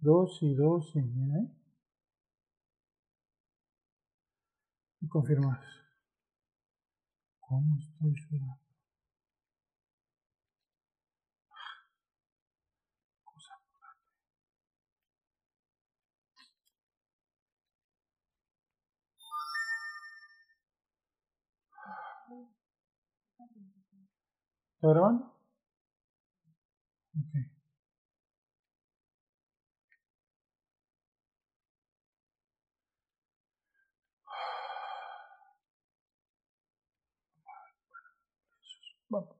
2 y 2 y mira ahí. Y confirmas. ¿Cómo estoy ¿Está grabando? Ok. Vamos.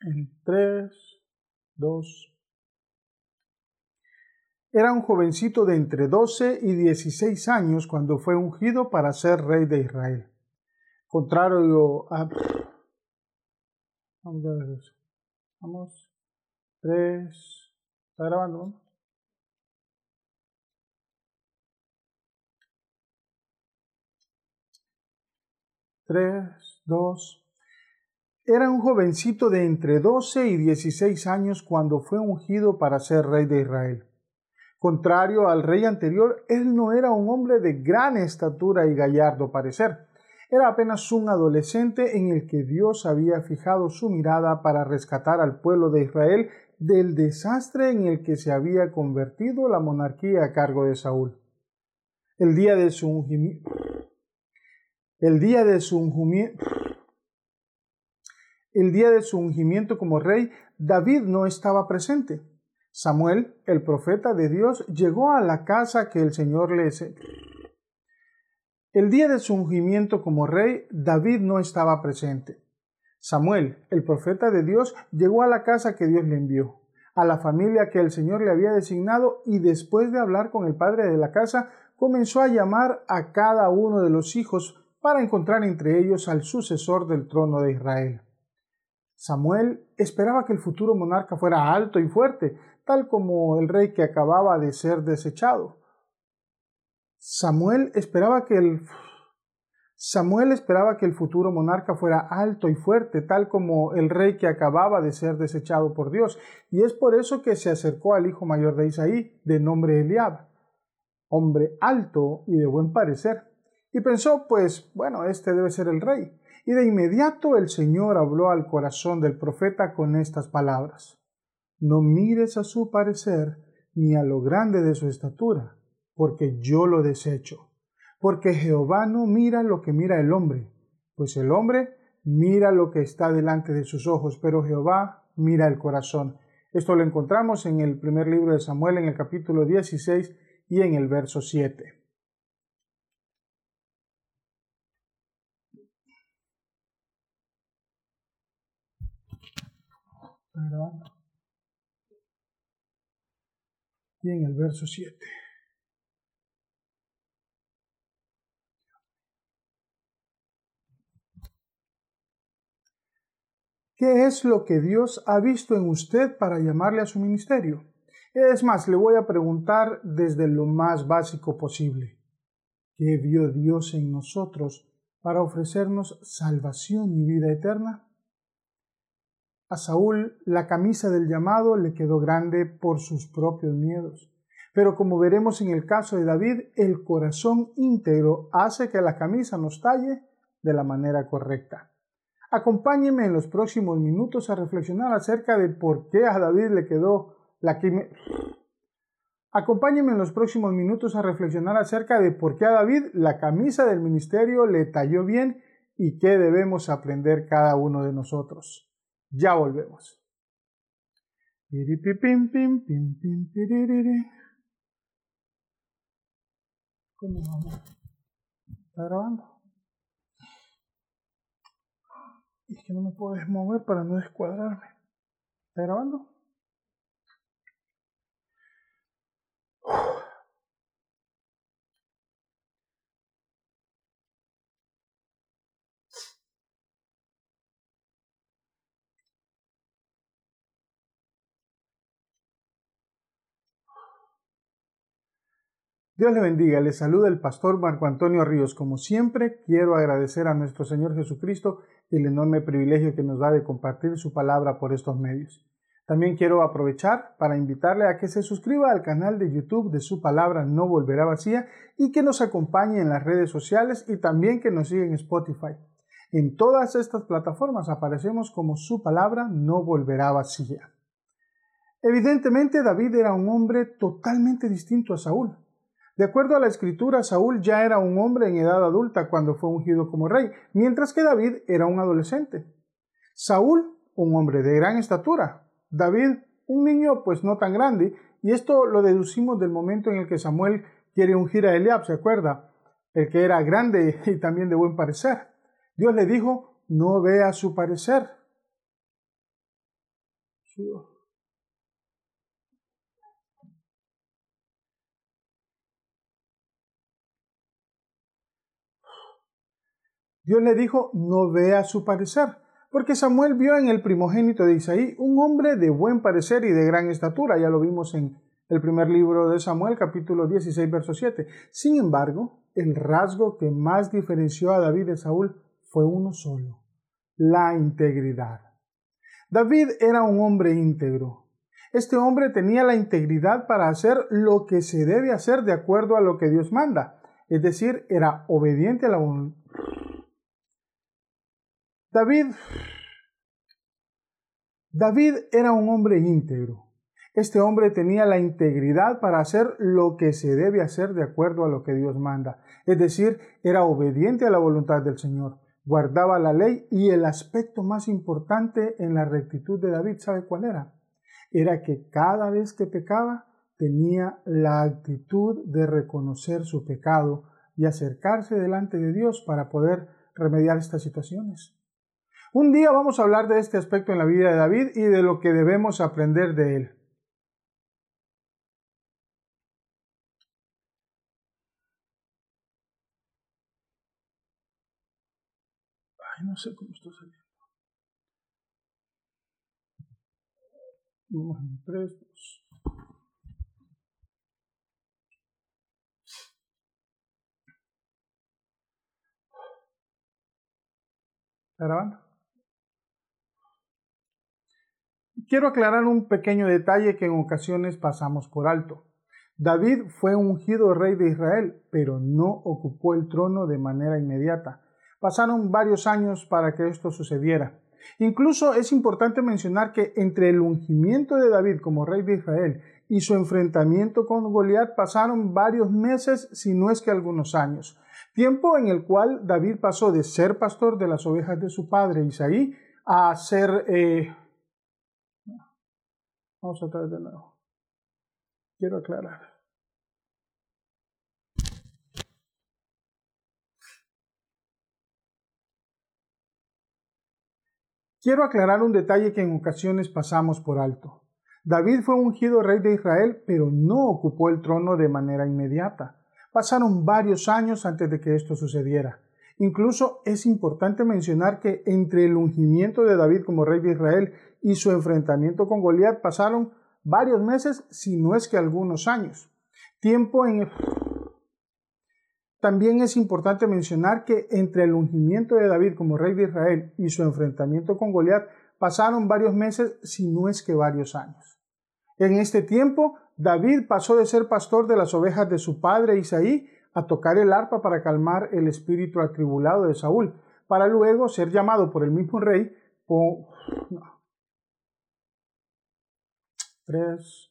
En 3, 2. Era un jovencito de entre 12 y 16 años cuando fue ungido para ser rey de Israel. Contrario a... Vamos a ver eso. Vamos. 3. ¿Está grabando? Vamos. Tres, dos, era un jovencito de entre 12 y 16 años cuando fue ungido para ser rey de Israel. Contrario al rey anterior, él no era un hombre de gran estatura y gallardo parecer. Era apenas un adolescente en el que Dios había fijado su mirada para rescatar al pueblo de Israel del desastre en el que se había convertido la monarquía a cargo de Saúl. El día de su ungimiento, el día de su el día de su ungimiento como rey, David no estaba presente. Samuel, el profeta de Dios, llegó a la casa que el Señor le... El día de su ungimiento como rey, David no estaba presente. Samuel, el profeta de Dios, llegó a la casa que Dios le envió, a la familia que el Señor le había designado y después de hablar con el padre de la casa, comenzó a llamar a cada uno de los hijos para encontrar entre ellos al sucesor del trono de Israel. Samuel esperaba que el futuro monarca fuera alto y fuerte, tal como el rey que acababa de ser desechado. Samuel esperaba que el Samuel esperaba que el futuro monarca fuera alto y fuerte, tal como el rey que acababa de ser desechado por Dios, y es por eso que se acercó al hijo mayor de Isaí, de nombre Eliab, hombre alto y de buen parecer, y pensó, pues, bueno, este debe ser el rey. Y de inmediato el Señor habló al corazón del profeta con estas palabras. No mires a su parecer ni a lo grande de su estatura, porque yo lo desecho. Porque Jehová no mira lo que mira el hombre, pues el hombre mira lo que está delante de sus ojos, pero Jehová mira el corazón. Esto lo encontramos en el primer libro de Samuel, en el capítulo 16 y en el verso 7. Y en el verso 7. ¿Qué es lo que Dios ha visto en usted para llamarle a su ministerio? Es más, le voy a preguntar desde lo más básico posible. ¿Qué vio Dios en nosotros para ofrecernos salvación y vida eterna? A Saúl la camisa del llamado le quedó grande por sus propios miedos. Pero como veremos en el caso de David, el corazón íntegro hace que la camisa nos talle de la manera correcta. Acompáñeme en los próximos minutos a reflexionar acerca de por qué a David le quedó la Acompáñeme en los próximos minutos a reflexionar acerca de por qué a David la camisa del ministerio le talló bien y qué debemos aprender cada uno de nosotros. Ya volvemos. ¿Cómo vamos? ¿Está grabando? Es que no me puedes mover para no descuadrarme. ¿Está grabando? Dios le bendiga, le saluda el pastor Marco Antonio Ríos. Como siempre, quiero agradecer a nuestro Señor Jesucristo el enorme privilegio que nos da de compartir su palabra por estos medios. También quiero aprovechar para invitarle a que se suscriba al canal de YouTube de Su Palabra No Volverá Vacía y que nos acompañe en las redes sociales y también que nos siga en Spotify. En todas estas plataformas aparecemos como Su Palabra No Volverá Vacía. Evidentemente David era un hombre totalmente distinto a Saúl. De acuerdo a la escritura, Saúl ya era un hombre en edad adulta cuando fue ungido como rey, mientras que David era un adolescente. Saúl, un hombre de gran estatura, David, un niño pues no tan grande, y esto lo deducimos del momento en el que Samuel quiere ungir a Eliab, ¿se acuerda? El que era grande y también de buen parecer. Dios le dijo, no vea su parecer. Dios le dijo, no vea su parecer porque Samuel vio en el primogénito de Isaí un hombre de buen parecer y de gran estatura, ya lo vimos en el primer libro de Samuel, capítulo 16, verso 7. Sin embargo, el rasgo que más diferenció a David de Saúl fue uno solo, la integridad. David era un hombre íntegro. Este hombre tenía la integridad para hacer lo que se debe hacer de acuerdo a lo que Dios manda, es decir, era obediente a la, David, David era un hombre íntegro. Este hombre tenía la integridad para hacer lo que se debe hacer de acuerdo a lo que Dios manda. Es decir, era obediente a la voluntad del Señor, guardaba la ley y el aspecto más importante en la rectitud de David, ¿sabe cuál era? Era que cada vez que pecaba tenía la actitud de reconocer su pecado y acercarse delante de Dios para poder remediar estas situaciones. Un día vamos a hablar de este aspecto en la vida de David y de lo que debemos aprender de él. Ay, no sé cómo estoy saliendo. Vamos en tres, dos. ¿Está grabando? Quiero aclarar un pequeño detalle que en ocasiones pasamos por alto. David fue ungido rey de Israel, pero no ocupó el trono de manera inmediata. Pasaron varios años para que esto sucediera. Incluso es importante mencionar que entre el ungimiento de David como rey de Israel y su enfrentamiento con Goliat pasaron varios meses, si no es que algunos años, tiempo en el cual David pasó de ser pastor de las ovejas de su padre Isaí a ser eh, Vamos a traer de nuevo. Quiero aclarar. Quiero aclarar un detalle que en ocasiones pasamos por alto. David fue ungido rey de Israel, pero no ocupó el trono de manera inmediata. Pasaron varios años antes de que esto sucediera. Incluso es importante mencionar que entre el ungimiento de David como rey de Israel y su enfrentamiento con Goliat pasaron varios meses, si no es que algunos años. Tiempo en También es importante mencionar que entre el ungimiento de David como rey de Israel y su enfrentamiento con Goliat pasaron varios meses, si no es que varios años. En este tiempo, David pasó de ser pastor de las ovejas de su padre Isaí a tocar el arpa para calmar el espíritu atribulado de Saúl, para luego ser llamado por el mismo rey por... Tres.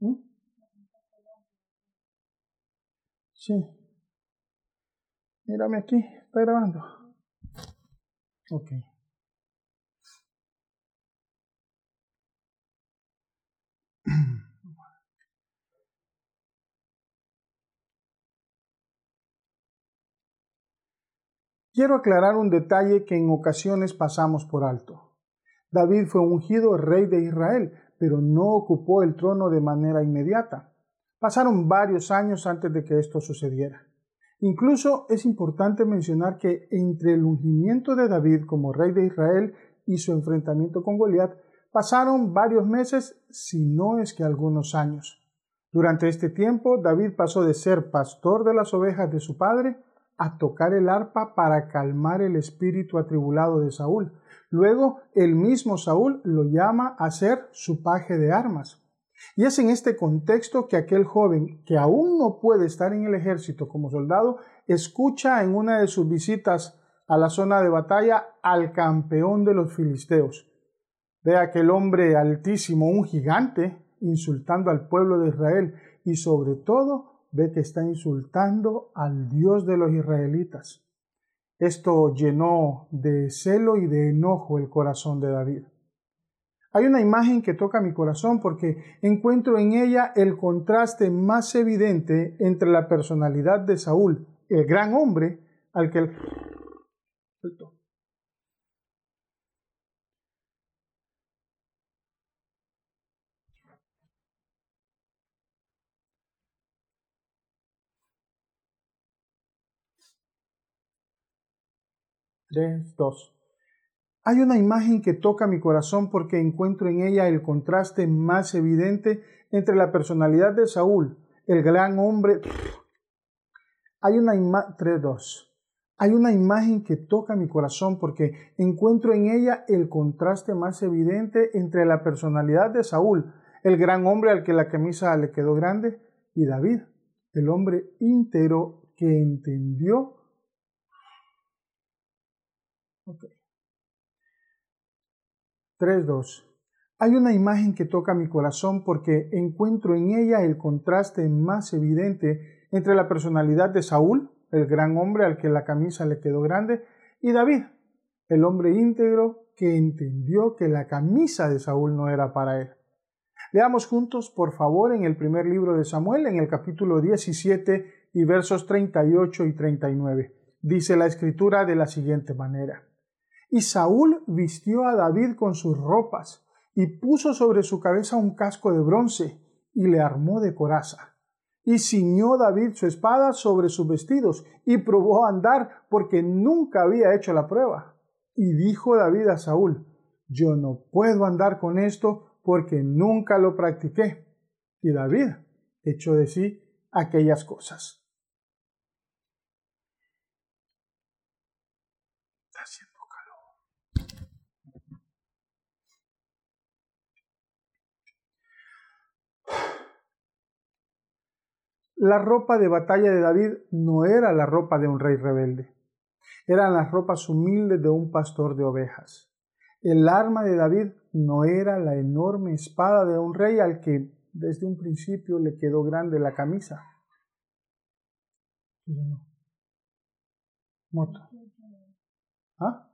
¿Mm? Sí. Mírame aquí, está grabando. Ok. Quiero aclarar un detalle que en ocasiones pasamos por alto. David fue ungido rey de Israel, pero no ocupó el trono de manera inmediata. Pasaron varios años antes de que esto sucediera. Incluso es importante mencionar que entre el ungimiento de David como rey de Israel y su enfrentamiento con Goliat pasaron varios meses, si no es que algunos años. Durante este tiempo, David pasó de ser pastor de las ovejas de su padre a tocar el arpa para calmar el espíritu atribulado de Saúl. Luego el mismo Saúl lo llama a ser su paje de armas. Y es en este contexto que aquel joven, que aún no puede estar en el ejército como soldado, escucha en una de sus visitas a la zona de batalla al campeón de los filisteos. Ve a aquel hombre altísimo, un gigante, insultando al pueblo de Israel y sobre todo ve que está insultando al Dios de los israelitas. Esto llenó de celo y de enojo el corazón de David. Hay una imagen que toca mi corazón porque encuentro en ella el contraste más evidente entre la personalidad de Saúl, el gran hombre, al que... Hay una imagen que toca mi corazón porque encuentro en ella el contraste más evidente entre la personalidad de Saúl, el gran hombre. Hay una imagen. Hay una imagen que toca mi corazón porque encuentro en ella el contraste más evidente entre la personalidad de Saúl, el gran hombre al que la camisa le quedó grande, y David, el hombre íntegro que entendió. 3.2. Hay una imagen que toca mi corazón porque encuentro en ella el contraste más evidente entre la personalidad de Saúl, el gran hombre al que la camisa le quedó grande, y David, el hombre íntegro que entendió que la camisa de Saúl no era para él. Leamos juntos, por favor, en el primer libro de Samuel, en el capítulo 17 y versos 38 y 39. Dice la escritura de la siguiente manera. Y Saúl vistió a David con sus ropas, y puso sobre su cabeza un casco de bronce, y le armó de coraza. Y ciñó David su espada sobre sus vestidos, y probó a andar, porque nunca había hecho la prueba. Y dijo David a Saúl, Yo no puedo andar con esto, porque nunca lo practiqué. Y David echó de sí aquellas cosas. La ropa de batalla de David no era la ropa de un rey rebelde, eran las ropas humildes de un pastor de ovejas. El arma de David no era la enorme espada de un rey al que desde un principio le quedó grande la camisa. Moto. ¿Ah?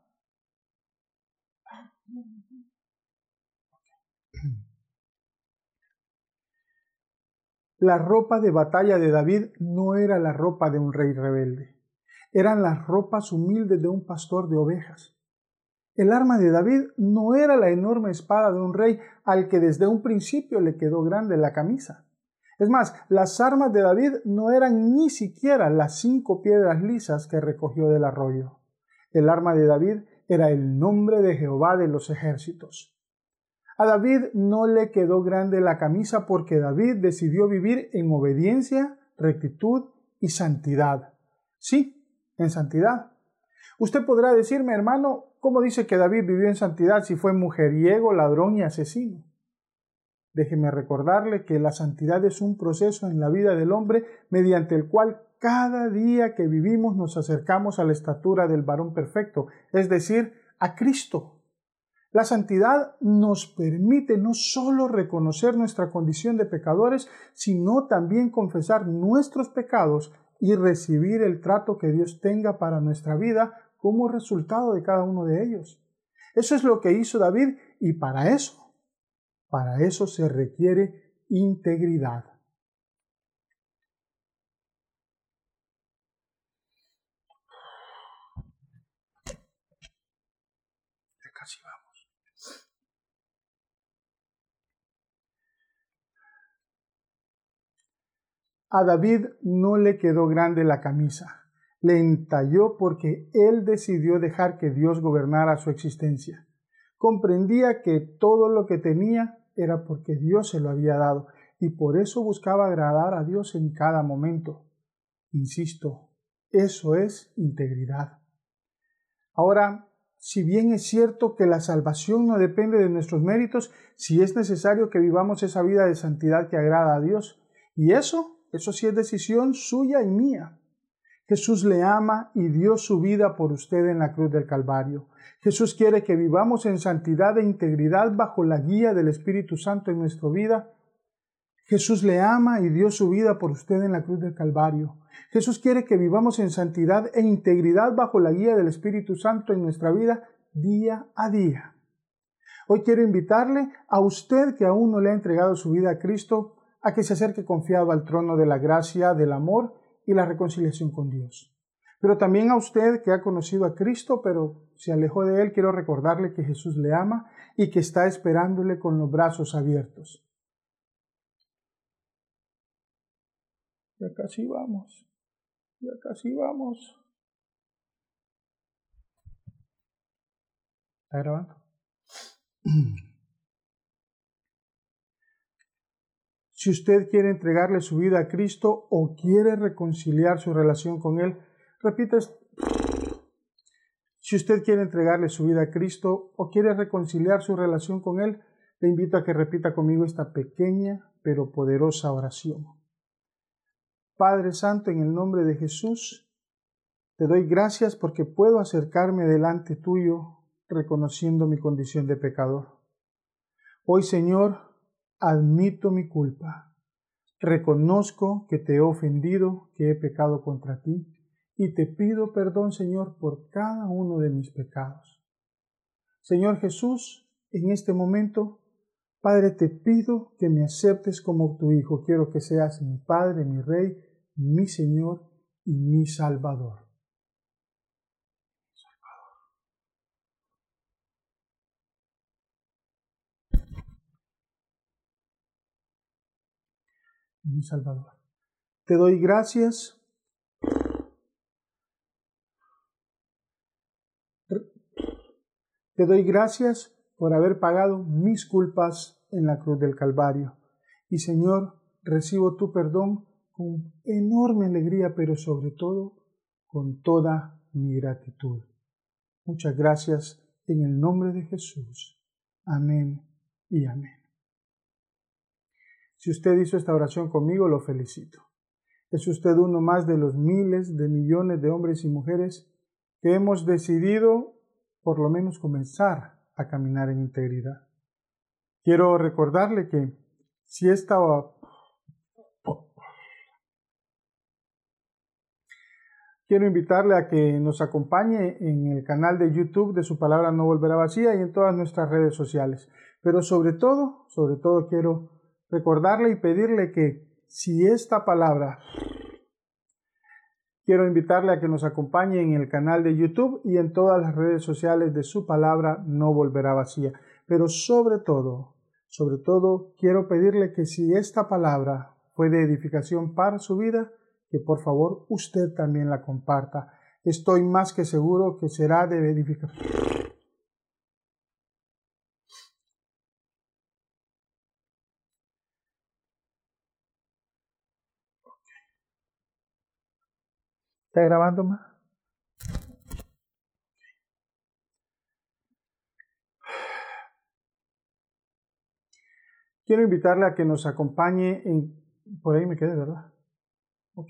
La ropa de batalla de David no era la ropa de un rey rebelde, eran las ropas humildes de un pastor de ovejas. El arma de David no era la enorme espada de un rey al que desde un principio le quedó grande la camisa. Es más, las armas de David no eran ni siquiera las cinco piedras lisas que recogió del arroyo. El arma de David era el nombre de Jehová de los ejércitos. A David no le quedó grande la camisa porque David decidió vivir en obediencia, rectitud y santidad. Sí, en santidad. Usted podrá decirme, hermano, ¿cómo dice que David vivió en santidad si fue mujeriego, ladrón y asesino? Déjeme recordarle que la santidad es un proceso en la vida del hombre mediante el cual cada día que vivimos nos acercamos a la estatura del varón perfecto, es decir, a Cristo. La santidad nos permite no solo reconocer nuestra condición de pecadores, sino también confesar nuestros pecados y recibir el trato que Dios tenga para nuestra vida como resultado de cada uno de ellos. Eso es lo que hizo David y para eso, para eso se requiere integridad. A David no le quedó grande la camisa, le entalló porque él decidió dejar que Dios gobernara su existencia. Comprendía que todo lo que tenía era porque Dios se lo había dado y por eso buscaba agradar a Dios en cada momento. Insisto, Eso es integridad. Ahora, si bien es cierto que la salvación no depende de nuestros méritos, si es necesario que vivamos esa vida de santidad que agrada a Dios. Y eso, eso sí es decisión suya y mía. Jesús le ama y dio su vida por usted en la cruz del Calvario. Jesús quiere que vivamos en santidad e integridad bajo la guía del Espíritu Santo en nuestra vida. Jesús le ama y dio su vida por usted en la cruz del Calvario. Jesús quiere que vivamos en santidad e integridad bajo la guía del Espíritu Santo en nuestra vida día a día. Hoy quiero invitarle a usted que aún no le ha entregado su vida a Cristo a que se acerque confiado al trono de la gracia, del amor y la reconciliación con Dios. Pero también a usted que ha conocido a Cristo, pero se alejó de Él, quiero recordarle que Jesús le ama y que está esperándole con los brazos abiertos. Ya casi vamos. Ya casi vamos. ¿Está grabando? Si usted quiere entregarle su vida a Cristo o quiere reconciliar su relación con Él, repita. Si usted quiere entregarle su vida a Cristo o quiere reconciliar su relación con Él, le invito a que repita conmigo esta pequeña pero poderosa oración. Padre Santo, en el nombre de Jesús, te doy gracias porque puedo acercarme delante tuyo reconociendo mi condición de pecador. Hoy, Señor, admito mi culpa, reconozco que te he ofendido, que he pecado contra ti, y te pido perdón, Señor, por cada uno de mis pecados. Señor Jesús, en este momento, Padre, te pido que me aceptes como tu Hijo. Quiero que seas mi Padre, mi Rey, mi Señor y mi Salvador. Mi Salvador. Te doy gracias. Te doy gracias por haber pagado mis culpas en la cruz del Calvario. Y Señor, recibo tu perdón con enorme alegría, pero sobre todo con toda mi gratitud. Muchas gracias en el nombre de Jesús. Amén y amén. Si usted hizo esta oración conmigo, lo felicito. Es usted uno más de los miles de millones de hombres y mujeres que hemos decidido por lo menos comenzar a caminar en integridad. Quiero recordarle que si esta Quiero invitarle a que nos acompañe en el canal de YouTube de Su Palabra No Volverá Vacía y en todas nuestras redes sociales. Pero sobre todo, sobre todo quiero recordarle y pedirle que si esta palabra, quiero invitarle a que nos acompañe en el canal de YouTube y en todas las redes sociales de su palabra no volverá vacía. Pero sobre todo, sobre todo, quiero pedirle que si esta palabra fue de edificación para su vida, que por favor usted también la comparta. Estoy más que seguro que será de edificación. ¿Está grabando más? Quiero invitarle a que nos acompañe en... Por ahí me quedé, ¿verdad? Ok.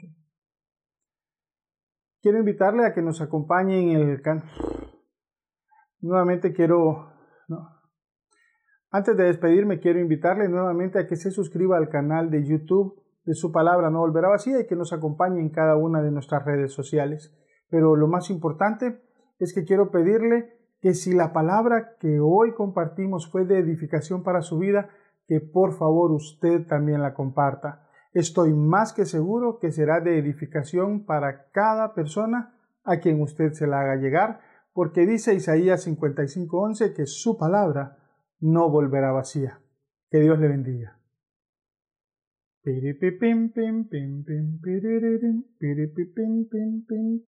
Quiero invitarle a que nos acompañe en el canal. Nuevamente quiero... Antes de despedirme, quiero invitarle nuevamente a que se suscriba al canal de YouTube de su palabra no volverá vacía y que nos acompañe en cada una de nuestras redes sociales. Pero lo más importante es que quiero pedirle que si la palabra que hoy compartimos fue de edificación para su vida, que por favor usted también la comparta. Estoy más que seguro que será de edificación para cada persona a quien usted se la haga llegar, porque dice Isaías 55:11 que su palabra no volverá vacía. Que Dios le bendiga. Bim, bim, bim, bim, bim, bim, bim, bim, bim.